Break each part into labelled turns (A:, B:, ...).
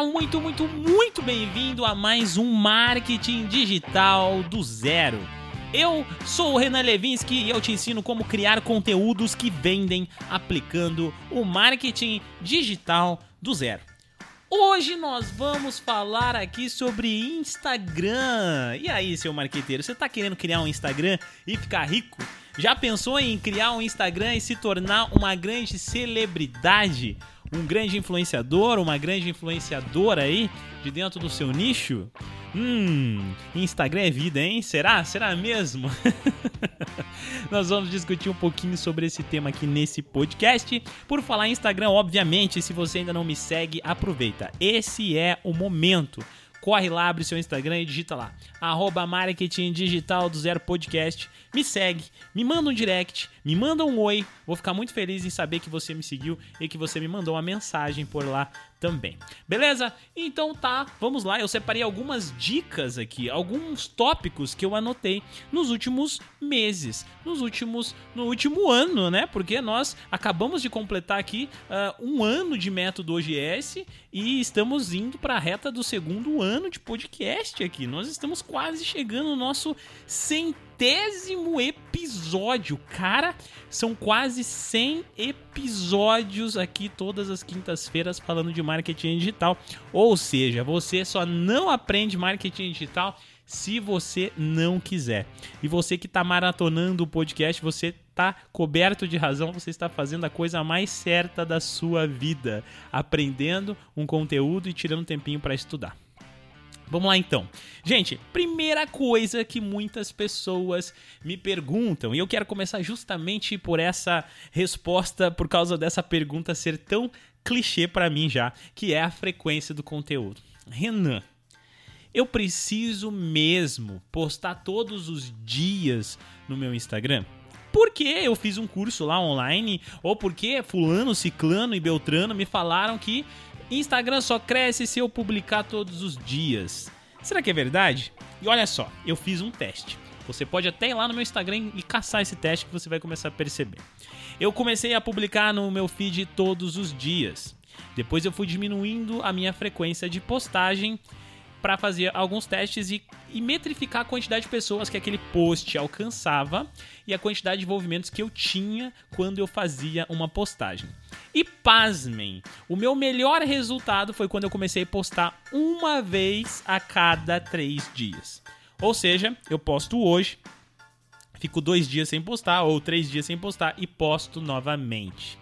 A: Muito, muito, muito bem-vindo a mais um Marketing Digital do Zero. Eu sou o Renan Levinsky e eu te ensino como criar conteúdos que vendem aplicando o marketing digital do zero. Hoje nós vamos falar aqui sobre Instagram. E aí, seu marqueteiro, você está querendo criar um Instagram e ficar rico? Já pensou em criar um Instagram e se tornar uma grande celebridade? Um grande influenciador, uma grande influenciadora aí de dentro do seu nicho? Hum, Instagram é vida, hein? Será? Será mesmo? Nós vamos discutir um pouquinho sobre esse tema aqui nesse podcast. Por falar em Instagram, obviamente, se você ainda não me segue, aproveita. Esse é o momento corre lá, abre seu Instagram e digita lá, arroba marketing digital do zero podcast, me segue, me manda um direct, me manda um oi, vou ficar muito feliz em saber que você me seguiu e que você me mandou uma mensagem por lá também. Beleza? Então tá, vamos lá. Eu separei algumas dicas aqui, alguns tópicos que eu anotei nos últimos meses, nos últimos, no último ano, né? Porque nós acabamos de completar aqui uh, um ano de método OGS e estamos indo para a reta do segundo ano de podcast aqui. Nós estamos quase chegando no nosso centésimo centésimo episódio. Cara, são quase 100 episódios aqui todas as quintas-feiras falando de marketing digital. Ou seja, você só não aprende marketing digital se você não quiser. E você que está maratonando o podcast, você está coberto de razão, você está fazendo a coisa mais certa da sua vida, aprendendo um conteúdo e tirando um tempinho para estudar. Vamos lá então. Gente, primeira coisa que muitas pessoas me perguntam, e eu quero começar justamente por essa resposta, por causa dessa pergunta ser tão clichê para mim já, que é a frequência do conteúdo. Renan, eu preciso mesmo postar todos os dias no meu Instagram? Porque eu fiz um curso lá online, ou porque fulano, ciclano e beltrano me falaram que Instagram só cresce se eu publicar todos os dias. Será que é verdade? E olha só, eu fiz um teste. Você pode até ir lá no meu Instagram e caçar esse teste que você vai começar a perceber. Eu comecei a publicar no meu feed todos os dias. Depois eu fui diminuindo a minha frequência de postagem para fazer alguns testes e, e, metrificar a quantidade de pessoas que aquele post alcançava e a quantidade de envolvimentos que eu tinha quando eu fazia uma postagem. E pasmem, o meu melhor resultado foi quando eu comecei a postar uma vez a cada três dias. Ou seja, eu posto hoje, fico dois dias sem postar ou três dias sem postar e posto novamente.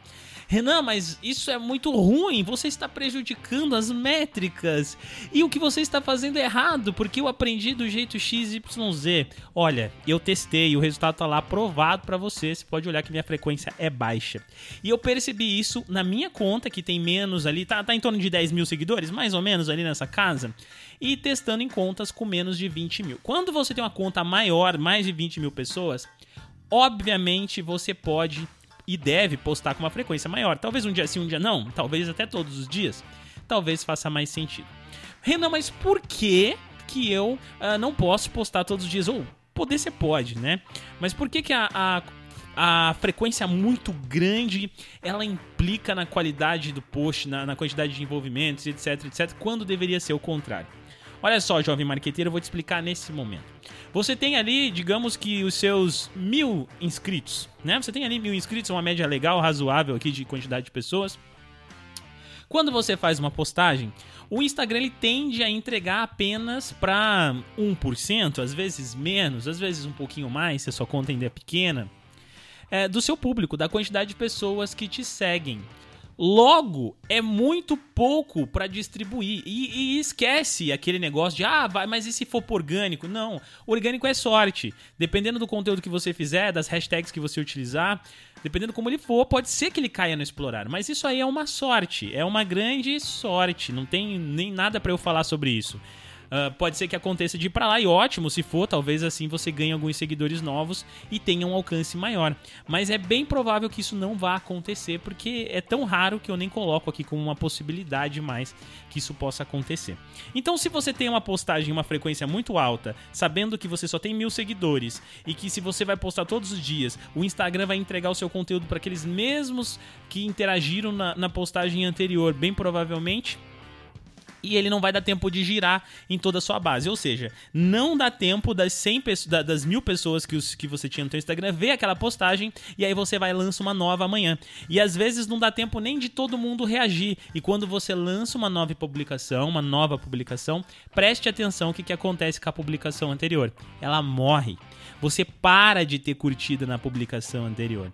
A: Renan, mas isso é muito ruim, você está prejudicando as métricas. E o que você está fazendo é errado, porque eu aprendi do jeito XYZ. Olha, eu testei, o resultado está lá aprovado para você. Você pode olhar que minha frequência é baixa. E eu percebi isso na minha conta, que tem menos ali, tá, tá em torno de 10 mil seguidores, mais ou menos ali nessa casa e testando em contas com menos de 20 mil. Quando você tem uma conta maior, mais de 20 mil pessoas, obviamente você pode e deve postar com uma frequência maior. Talvez um dia sim, um dia não, talvez até todos os dias. Talvez faça mais sentido. Renan, mas por que que eu uh, não posso postar todos os dias? Ou poder você pode, né? Mas por que que a, a a frequência muito grande ela implica na qualidade do post, na, na, quantidade de envolvimentos, etc, etc, quando deveria ser o contrário. Olha só, jovem marqueteiro, eu vou te explicar nesse momento. Você tem ali, digamos que os seus mil inscritos, né? Você tem ali mil inscritos, uma média legal, razoável aqui de quantidade de pessoas. Quando você faz uma postagem, o Instagram ele tende a entregar apenas para 1%, às vezes menos, às vezes um pouquinho mais, se a sua conta ainda é pequena, é, do seu público, da quantidade de pessoas que te seguem. Logo, é muito pouco para distribuir. E, e, esquece aquele negócio de, ah, vai, mas e se for orgânico? Não. Orgânico é sorte. Dependendo do conteúdo que você fizer, das hashtags que você utilizar, dependendo como ele for, pode ser que ele caia no explorar. Mas isso aí é uma sorte. É uma grande sorte. Não tem nem nada para eu falar sobre isso. Uh, pode ser que aconteça de ir para lá e ótimo, se for, talvez assim você ganhe alguns seguidores novos e tenha um alcance maior. Mas é bem provável que isso não vá acontecer porque é tão raro que eu nem coloco aqui como uma possibilidade mais que isso possa acontecer. Então, se você tem uma postagem uma frequência muito alta, sabendo que você só tem mil seguidores e que se você vai postar todos os dias, o Instagram vai entregar o seu conteúdo para aqueles mesmos que interagiram na, na postagem anterior, bem provavelmente e ele não vai dar tempo de girar em toda a sua base. Ou seja, não dá tempo das 100 pessoas, das mil pessoas que, os, que você tinha no seu Instagram ver aquela postagem e aí você vai lança uma nova amanhã. E às vezes não dá tempo nem de todo mundo reagir. E quando você lança uma nova publicação, uma nova publicação, preste atenção o que, que acontece com a publicação anterior. Ela morre. Você para de ter curtida na publicação anterior.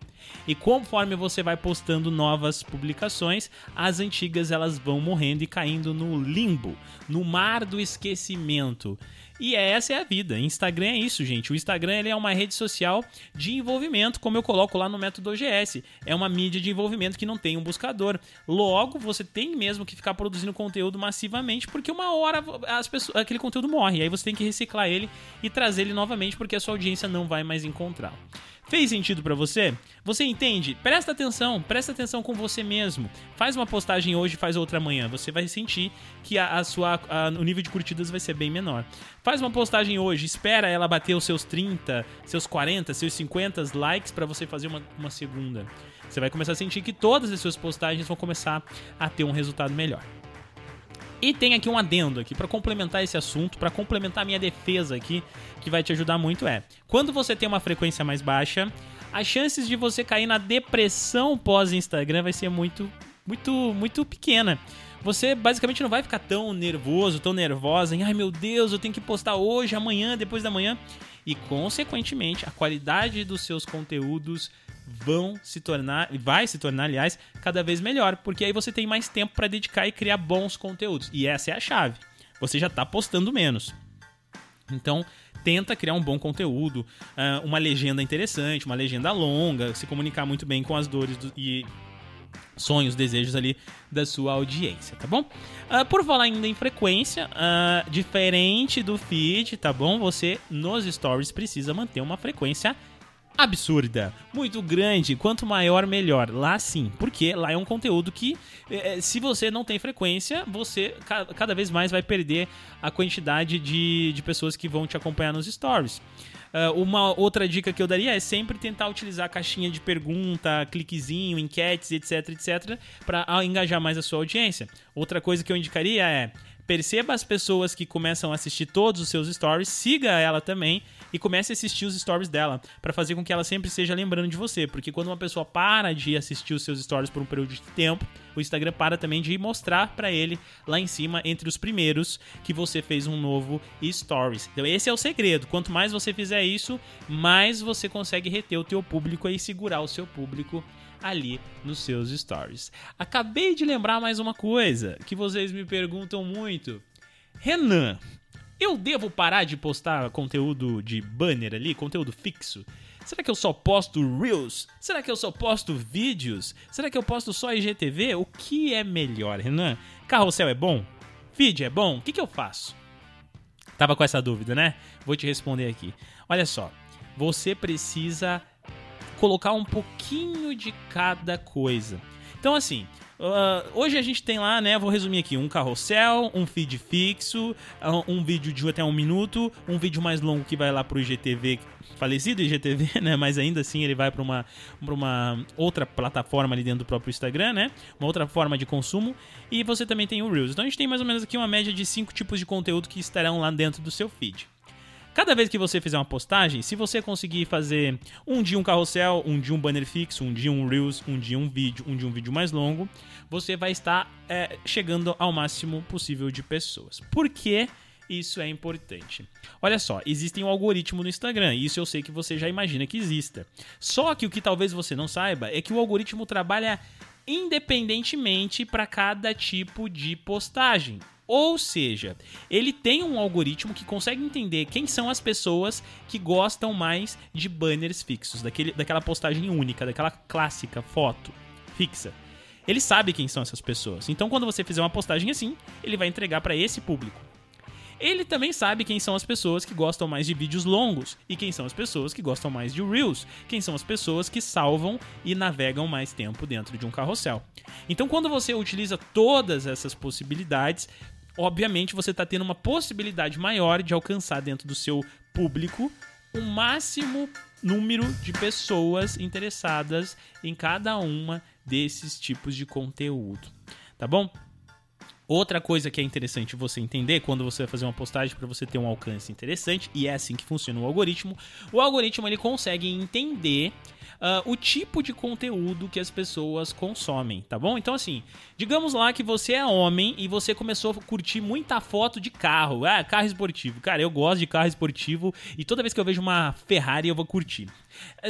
A: E conforme você vai postando novas publicações, as antigas elas vão morrendo e caindo no limbo, no mar do esquecimento. E essa é a vida. Instagram é isso, gente. O Instagram ele é uma rede social de envolvimento, como eu coloco lá no método OGS. É uma mídia de envolvimento que não tem um buscador. Logo, você tem mesmo que ficar produzindo conteúdo massivamente, porque uma hora as pessoas, aquele conteúdo morre. Aí você tem que reciclar ele e trazer ele novamente, porque a sua audiência não vai mais encontrá-lo. Fez sentido para você? Você entende? Presta atenção, presta atenção com você mesmo. Faz uma postagem hoje, faz outra amanhã. Você vai sentir que a, a sua, a, o nível de curtidas vai ser bem menor. Faz uma postagem hoje, espera ela bater os seus 30, seus 40, seus 50 likes para você fazer uma, uma segunda. Você vai começar a sentir que todas as suas postagens vão começar a ter um resultado melhor. E tem aqui um adendo aqui para complementar esse assunto, para complementar a minha defesa aqui, que vai te ajudar muito é: quando você tem uma frequência mais baixa, as chances de você cair na depressão pós Instagram vai ser muito muito muito pequena. Você basicamente não vai ficar tão nervoso, tão nervosa em, ai meu Deus, eu tenho que postar hoje, amanhã, depois da manhã. E consequentemente, a qualidade dos seus conteúdos vão se tornar, vai se tornar, aliás, cada vez melhor, porque aí você tem mais tempo para dedicar e criar bons conteúdos. E essa é a chave. Você já está postando menos. Então, tenta criar um bom conteúdo, ah, uma legenda interessante, uma legenda longa, se comunicar muito bem com as dores do, e sonhos, desejos ali da sua audiência, tá bom? Uh, por falar ainda em frequência, uh, diferente do feed, tá bom? Você nos stories precisa manter uma frequência absurda, muito grande, quanto maior melhor. Lá sim, porque lá é um conteúdo que, é, se você não tem frequência, você cada vez mais vai perder a quantidade de, de pessoas que vão te acompanhar nos stories. Uh, uma outra dica que eu daria é sempre tentar utilizar caixinha de pergunta, cliquezinho, enquetes, etc, etc, para engajar mais a sua audiência. Outra coisa que eu indicaria é perceba as pessoas que começam a assistir todos os seus stories, siga ela também e comece a assistir os stories dela, para fazer com que ela sempre esteja lembrando de você, porque quando uma pessoa para de assistir os seus stories por um período de tempo, o Instagram para também de mostrar para ele lá em cima entre os primeiros que você fez um novo stories. Então esse é o segredo. Quanto mais você fizer isso, mais você consegue reter o teu público e segurar o seu público ali nos seus stories. Acabei de lembrar mais uma coisa que vocês me perguntam muito. Renan, eu devo parar de postar conteúdo de banner ali, conteúdo fixo? Será que eu só posto Reels? Será que eu só posto vídeos? Será que eu posto só IGTV? O que é melhor, Renan? Carrossel é bom? Vídeo é bom? O que, que eu faço? Tava com essa dúvida, né? Vou te responder aqui. Olha só, você precisa colocar um pouquinho de cada coisa. Então, assim, Uh, hoje a gente tem lá, né? Vou resumir aqui: um carrossel, um feed fixo, um vídeo de até um minuto, um vídeo mais longo que vai lá pro IGTV, falecido IGTV, né? Mas ainda assim ele vai para uma, uma outra plataforma ali dentro do próprio Instagram, né? Uma outra forma de consumo. E você também tem o Reels. Então a gente tem mais ou menos aqui uma média de cinco tipos de conteúdo que estarão lá dentro do seu feed. Cada vez que você fizer uma postagem, se você conseguir fazer um dia um carrossel, um dia um banner fixo, um dia um Reels, um dia um vídeo, um dia um vídeo mais longo, você vai estar é, chegando ao máximo possível de pessoas. Por que isso é importante? Olha só, existe um algoritmo no Instagram, e isso eu sei que você já imagina que exista. Só que o que talvez você não saiba é que o algoritmo trabalha independentemente para cada tipo de postagem. Ou seja, ele tem um algoritmo que consegue entender quem são as pessoas que gostam mais de banners fixos, daquele, daquela postagem única, daquela clássica foto fixa. Ele sabe quem são essas pessoas. Então, quando você fizer uma postagem assim, ele vai entregar para esse público. Ele também sabe quem são as pessoas que gostam mais de vídeos longos e quem são as pessoas que gostam mais de Reels, quem são as pessoas que salvam e navegam mais tempo dentro de um carrossel. Então, quando você utiliza todas essas possibilidades, obviamente você está tendo uma possibilidade maior de alcançar dentro do seu público o máximo número de pessoas interessadas em cada uma desses tipos de conteúdo. Tá bom? Outra coisa que é interessante você entender quando você vai fazer uma postagem para você ter um alcance interessante, e é assim que funciona o algoritmo, o algoritmo ele consegue entender uh, o tipo de conteúdo que as pessoas consomem, tá bom? Então, assim, digamos lá que você é homem e você começou a curtir muita foto de carro. Ah, carro esportivo. Cara, eu gosto de carro esportivo e toda vez que eu vejo uma Ferrari eu vou curtir.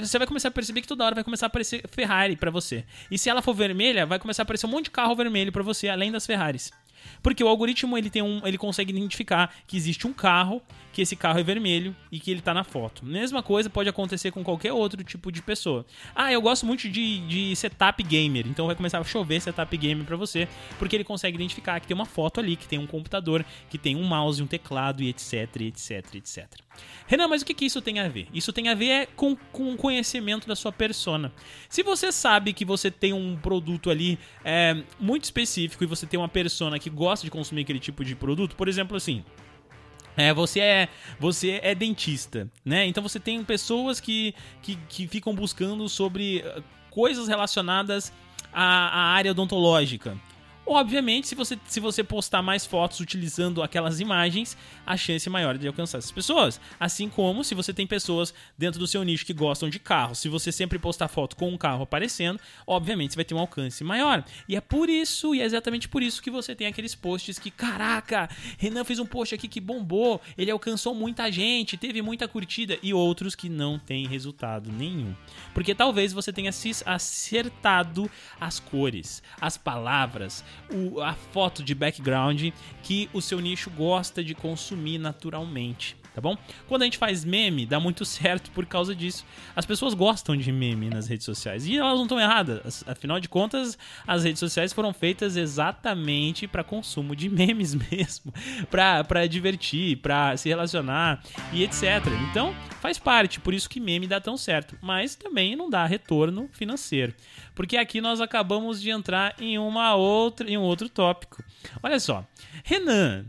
A: Você vai começar a perceber que toda hora vai começar a aparecer Ferrari para você. E se ela for vermelha, vai começar a aparecer um monte de carro vermelho para você, além das Ferraris. Porque o algoritmo ele tem um, ele consegue identificar que existe um carro, que esse carro é vermelho e que ele tá na foto. Mesma coisa pode acontecer com qualquer outro tipo de pessoa. Ah, eu gosto muito de, de setup gamer, então vai começar a chover setup gamer para você, porque ele consegue identificar que tem uma foto ali, que tem um computador, que tem um mouse, um teclado e etc, etc, etc. Renan, mas o que, que isso tem a ver? Isso tem a ver é com, com o conhecimento da sua persona. Se você sabe que você tem um produto ali é, muito específico e você tem uma persona que gosta de consumir aquele tipo de produto, por exemplo, assim. É, você é você é dentista, né? Então você tem pessoas que, que, que ficam buscando sobre uh, coisas relacionadas à, à área odontológica. Obviamente, se você, se você postar mais fotos utilizando aquelas imagens, a chance é maior de alcançar essas pessoas. Assim como se você tem pessoas dentro do seu nicho que gostam de carro, se você sempre postar foto com um carro aparecendo, obviamente você vai ter um alcance maior. E é por isso, e é exatamente por isso que você tem aqueles posts que, caraca, Renan fez um post aqui que bombou, ele alcançou muita gente, teve muita curtida, e outros que não tem resultado nenhum. Porque talvez você tenha acertado as cores, as palavras, o, a foto de background que o seu nicho gosta de consumir naturalmente tá bom? Quando a gente faz meme, dá muito certo por causa disso. As pessoas gostam de meme nas redes sociais e elas não estão erradas. Afinal de contas, as redes sociais foram feitas exatamente para consumo de memes mesmo, para divertir, para se relacionar e etc. Então, faz parte, por isso que meme dá tão certo, mas também não dá retorno financeiro. Porque aqui nós acabamos de entrar em uma outra em um outro tópico. Olha só. Renan,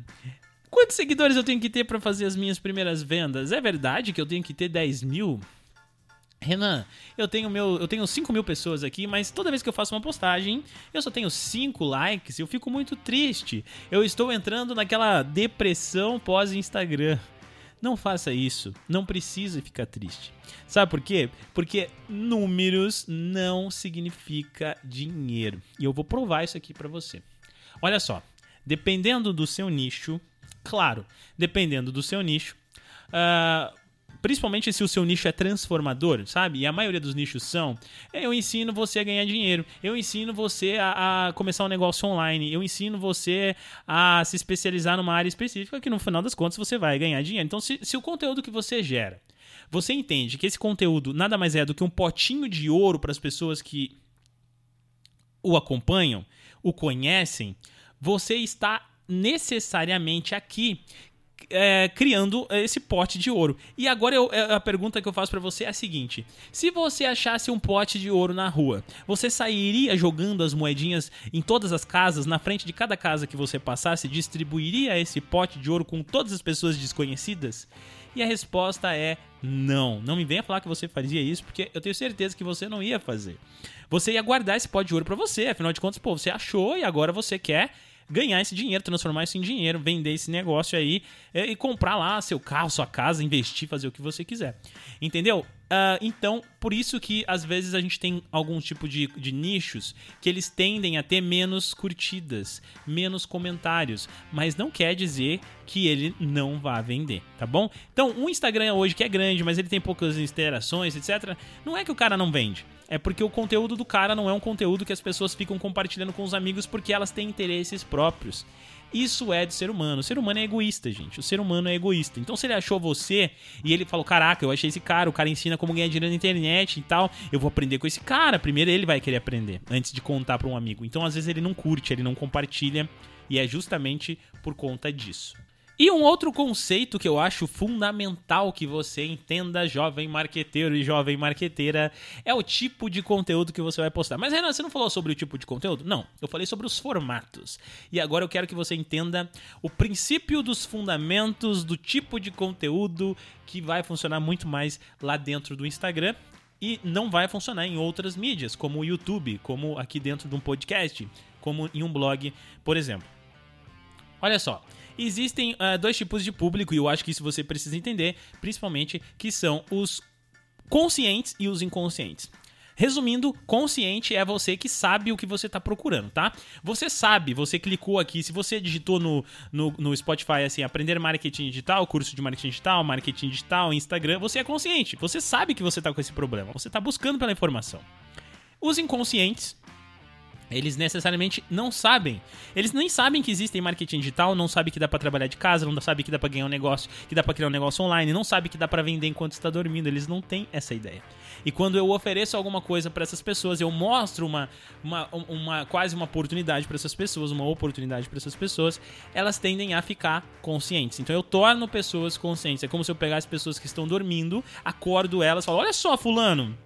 A: Quantos seguidores eu tenho que ter para fazer as minhas primeiras vendas? É verdade que eu tenho que ter 10 mil? Renan, eu tenho meu, eu tenho 5 mil pessoas aqui, mas toda vez que eu faço uma postagem, eu só tenho 5 likes, eu fico muito triste. Eu estou entrando naquela depressão pós-Instagram. Não faça isso, não precisa ficar triste. Sabe por quê? Porque números não significa dinheiro. E eu vou provar isso aqui para você. Olha só, dependendo do seu nicho, Claro, dependendo do seu nicho. Uh, principalmente se o seu nicho é transformador, sabe? E a maioria dos nichos são. Eu ensino você a ganhar dinheiro, eu ensino você a, a, começar um negócio online, eu ensino você a se especializar numa área específica que no final das contas você vai ganhar dinheiro. Então, se, se o conteúdo que você gera, você entende que esse conteúdo nada mais é do que um potinho de ouro para as pessoas que o acompanham, o conhecem, você está necessariamente aqui é, criando esse pote de ouro. E agora eu, é, a pergunta que eu faço para você é a seguinte: se você achasse um pote de ouro na rua, você sairia jogando as moedinhas em todas as casas, na frente de cada casa que você passasse, distribuiria esse pote de ouro com todas as pessoas desconhecidas? E a resposta é não. Não me venha falar que você fazia isso, porque eu tenho certeza que você não ia fazer. Você ia guardar esse pote de ouro para você, afinal de contas, pô, você achou e agora você quer ganhar esse dinheiro, transformar isso em dinheiro, vender esse negócio aí é, e comprar lá seu carro, sua casa, investir, fazer o que você quiser. Entendeu? Uh, então, por isso que às vezes a gente tem algum tipo de, de nichos que eles tendem a ter menos curtidas, menos comentários, mas não quer dizer que ele não vá vender, tá bom? Então, um Instagram hoje que é grande, mas ele tem poucas interações, etc., não é que o cara não vende é porque o conteúdo do cara não é um conteúdo que as pessoas ficam compartilhando com os amigos porque elas têm interesses próprios. Isso é do ser humano. O ser humano é egoísta, gente. O ser humano é egoísta. Então, se ele achou você e ele falou: Caraca, eu achei esse cara, o cara ensina como ganhar dinheiro na internet e tal, eu vou aprender com esse cara. Primeiro ele vai querer aprender antes de contar para um amigo. Então, às vezes, ele não curte, ele não compartilha. E é justamente por conta disso. E um outro conceito que eu acho fundamental que você entenda, jovem marqueteiro e jovem marqueteira, é o tipo de conteúdo que você vai postar. Mas Renan, você não falou sobre o tipo de conteúdo? Não, eu falei sobre os formatos. E agora eu quero que você entenda o princípio dos fundamentos do tipo de conteúdo que vai funcionar muito mais lá dentro do Instagram e não vai funcionar em outras mídias, como o YouTube, como aqui dentro de um podcast, como em um blog, por exemplo. Olha só, existem uh, dois tipos de público e eu acho que isso você precisa entender, principalmente que são os conscientes e os inconscientes. Resumindo, consciente é você que sabe o que você está procurando, tá? Você sabe, você clicou aqui, se você digitou no, no, no, Spotify assim, aprender marketing digital, curso de marketing digital, marketing digital, Instagram, você é consciente, você sabe que você está com esse problema, você está buscando pela informação. Os inconscientes eles necessariamente não sabem. Eles nem sabem que existe marketing digital, não sabem que dá para trabalhar de casa, não sabem que dá para ganhar um negócio, que dá para criar um negócio online, não sabem que dá para vender enquanto está dormindo. Eles não têm essa ideia. E quando eu ofereço alguma coisa para essas pessoas, eu mostro uma, uma, uma quase uma oportunidade para essas pessoas, uma oportunidade para essas pessoas, elas tendem a ficar conscientes. Então eu torno pessoas conscientes. É como se eu pegasse pessoas que estão dormindo, acordo elas, falo: "Olha só, fulano,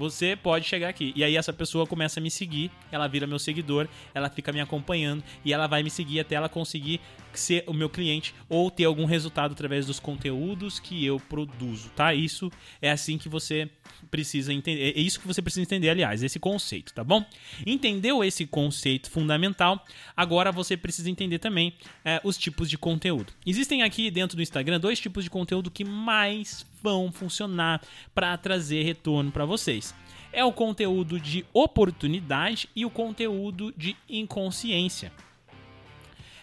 A: você pode chegar aqui. E aí essa pessoa começa a me seguir, ela vira meu seguidor, ela fica me acompanhando e ela vai me seguir até ela conseguir ser o meu cliente ou ter algum resultado através dos conteúdos que eu produzo, tá? Isso é assim que você precisa entender. É isso que você precisa entender, aliás, esse conceito, tá bom? Entendeu esse conceito fundamental? Agora você precisa entender também é, os tipos de conteúdo. Existem aqui dentro do Instagram dois tipos de conteúdo que mais vão funcionar para trazer retorno para vocês. É o conteúdo de oportunidade e o conteúdo de inconsciência.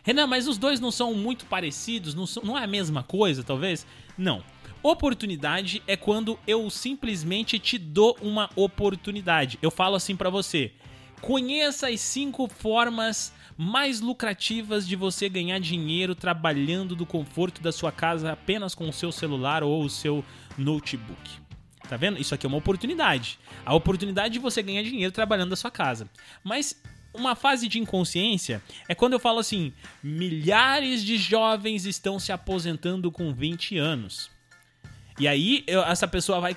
A: Renan, mas os dois não são muito parecidos? Não, são, não é a mesma coisa, talvez? Não. Oportunidade é quando eu simplesmente te dou uma oportunidade. Eu falo assim para você: conheça as cinco formas mais lucrativas de você ganhar dinheiro trabalhando do conforto da sua casa apenas com o seu celular ou o seu notebook. Tá vendo? Isso aqui é uma oportunidade. A oportunidade de você ganhar dinheiro trabalhando da sua casa. Mas uma fase de inconsciência é quando eu falo assim: milhares de jovens estão se aposentando com 20 anos. E aí eu, essa pessoa vai.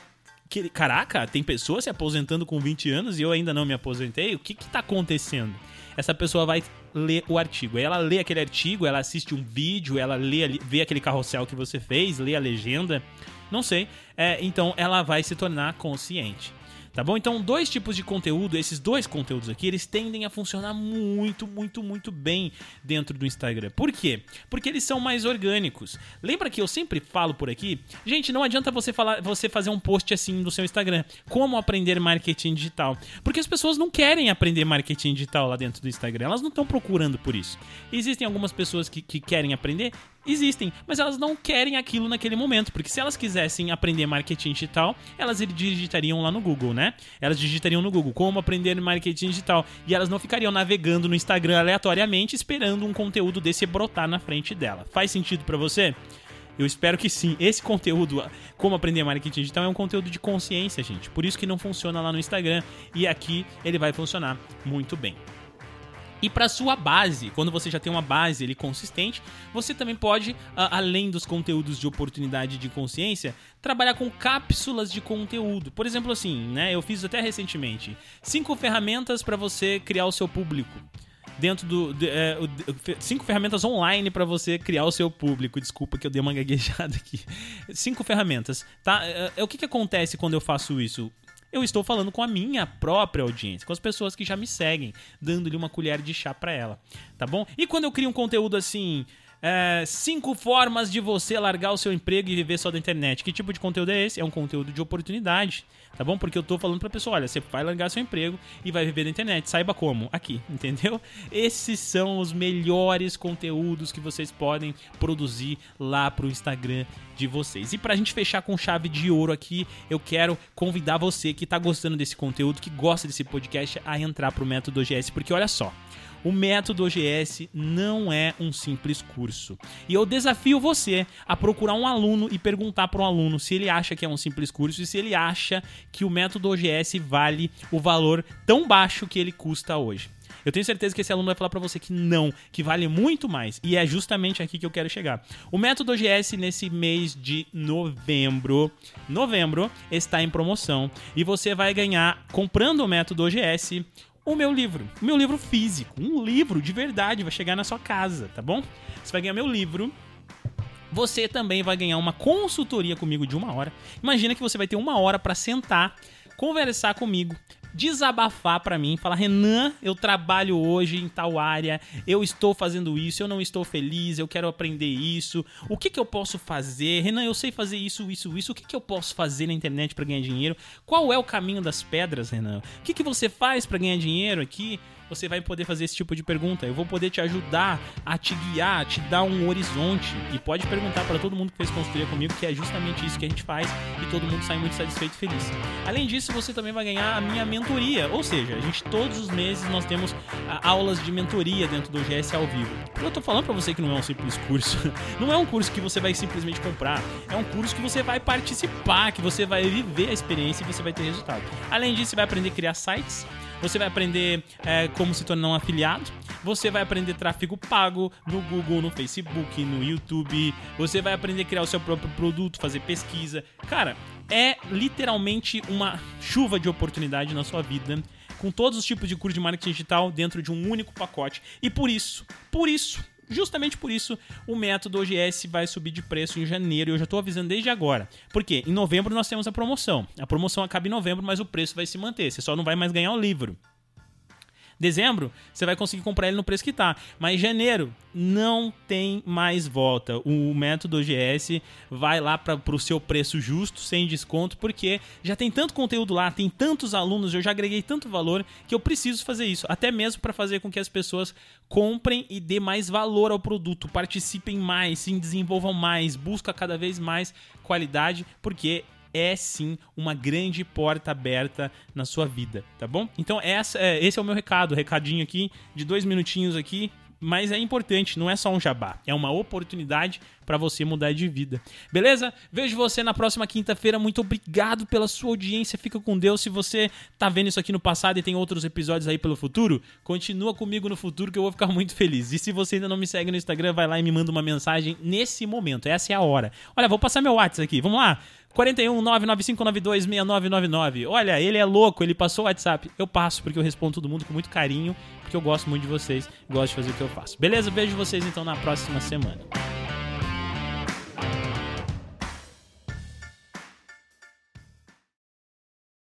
A: Caraca, tem pessoas se aposentando com 20 anos e eu ainda não me aposentei? O que que tá acontecendo? Essa pessoa vai ler o artigo. Aí ela lê aquele artigo, ela assiste um vídeo, ela lê, vê aquele carrossel que você fez, lê a legenda, não sei. É, então ela vai se tornar consciente. Tá bom? Então, dois tipos de conteúdo, esses dois conteúdos aqui, eles tendem a funcionar muito, muito, muito bem dentro do Instagram. Por quê? Porque eles são mais orgânicos. Lembra que eu sempre falo por aqui? Gente, não adianta você falar, você fazer um post assim no seu Instagram, como aprender marketing digital, porque as pessoas não querem aprender marketing digital lá dentro do Instagram, elas não estão procurando por isso. Existem algumas pessoas que, que querem aprender, existem, mas elas não querem aquilo naquele momento, porque se elas quisessem aprender marketing digital, elas digitariam lá no Google, né? Elas digitariam no Google como aprender marketing digital e elas não ficariam navegando no Instagram aleatoriamente esperando um conteúdo desse brotar na frente dela. Faz sentido para você? Eu espero que sim. Esse conteúdo, como aprender marketing digital, é um conteúdo de consciência, gente. Por isso que não funciona lá no Instagram e aqui ele vai funcionar muito bem. E para sua base, quando você já tem uma base ali consistente, você também pode, além dos conteúdos de oportunidade de consciência, trabalhar com cápsulas de conteúdo. Por exemplo, assim, né? Eu fiz até recentemente cinco ferramentas para você criar o seu público dentro do. De, é, cinco ferramentas online para você criar o seu público. Desculpa que eu dei uma gaguejada aqui. Cinco ferramentas, tá? É, é, o que, que acontece quando eu faço isso? Eu estou falando com a minha própria audiência, com as pessoas que já me seguem, dando-lhe uma colher de chá para ela, tá bom? E quando eu crio um conteúdo assim, é, cinco formas de você largar o seu emprego e viver só da internet. Que tipo de conteúdo é esse? É um conteúdo de oportunidade, tá bom? Porque eu tô falando pra pessoa, olha, você vai largar seu emprego e vai viver da internet. Saiba como, aqui, entendeu? Esses são os melhores conteúdos que vocês podem produzir lá pro Instagram de vocês. E pra gente fechar com chave de ouro aqui, eu quero convidar você que tá gostando desse conteúdo, que gosta desse podcast, a entrar pro Método OGS, porque olha só, o método OGS não é um simples curso. E eu desafio você a procurar um aluno e perguntar para um aluno se ele acha que é um simples curso e se ele acha que o método OGS vale o valor tão baixo que ele custa hoje. Eu tenho certeza que esse aluno vai falar para você que não, que vale muito mais. E é justamente aqui que eu quero chegar. O método OGS nesse mês de novembro, novembro está em promoção e você vai ganhar comprando o método OGS o meu livro. O meu livro físico. Um livro de verdade vai chegar na sua casa, tá bom? Você vai ganhar meu livro. Você também vai ganhar uma consultoria comigo de uma hora. Imagina que você vai ter uma hora para sentar, conversar comigo, desabafar para mim, falar: Renan, eu trabalho hoje em tal área, eu estou fazendo isso, eu não estou feliz, eu quero aprender isso. O que, que eu posso fazer? Renan, eu sei fazer isso, isso, isso. O que, que eu posso fazer na internet para ganhar dinheiro? Qual é o caminho das pedras, Renan? O que, que você faz para ganhar dinheiro aqui? Você vai poder fazer esse tipo de pergunta. Eu vou poder te ajudar a te guiar, a te dar um horizonte. E pode perguntar para todo mundo que fez consultoria comigo, que é justamente isso que a gente faz e todo mundo sai muito satisfeito e feliz. Além disso, você também vai ganhar a minha mentoria, ou seja, a gente todos os meses nós temos ah, aulas de mentoria dentro do GS ao vivo. Eu tô falando para você que não é um simples curso, não é um curso que você vai simplesmente comprar, é um curso que você vai participar, que você vai viver a experiência e você vai ter resultado. Além disso, você vai aprender a criar sites, você vai aprender é, como se tornar um afiliado. Você vai aprender tráfego pago no Google, no Facebook, no YouTube. Você vai aprender a criar o seu próprio produto, fazer pesquisa. Cara, é literalmente uma chuva de oportunidade na sua vida com todos os tipos de curso de marketing digital dentro de um único pacote. E por isso, por isso, Justamente por isso, o método OGS vai subir de preço em janeiro. E eu já estou avisando desde agora. Porque em novembro nós temos a promoção. A promoção acaba em novembro, mas o preço vai se manter. Você só não vai mais ganhar o livro. Dezembro, você vai conseguir comprar ele no preço que tá. Mas janeiro, não tem mais volta. O método OGS vai lá para o seu preço justo, sem desconto, porque já tem tanto conteúdo lá, tem tantos alunos, eu já agreguei tanto valor que eu preciso fazer isso. Até mesmo para fazer com que as pessoas comprem e dê mais valor ao produto, participem mais, se desenvolvam mais, busca cada vez mais qualidade, porque é sim uma grande porta aberta na sua vida, tá bom? Então essa, é, esse é o meu recado, recadinho aqui de dois minutinhos aqui, mas é importante, não é só um jabá, é uma oportunidade para você mudar de vida. Beleza? Vejo você na próxima quinta-feira. Muito obrigado pela sua audiência. Fica com Deus. Se você tá vendo isso aqui no passado e tem outros episódios aí pelo futuro, continua comigo no futuro que eu vou ficar muito feliz. E se você ainda não me segue no Instagram, vai lá e me manda uma mensagem nesse momento. Essa é a hora. Olha, vou passar meu WhatsApp aqui. Vamos lá. 41 99592 6999. Olha, ele é louco, ele passou o WhatsApp. Eu passo porque eu respondo todo mundo com muito carinho, porque eu gosto muito de vocês, gosto de fazer o que eu faço. Beleza? Vejo vocês então na próxima semana.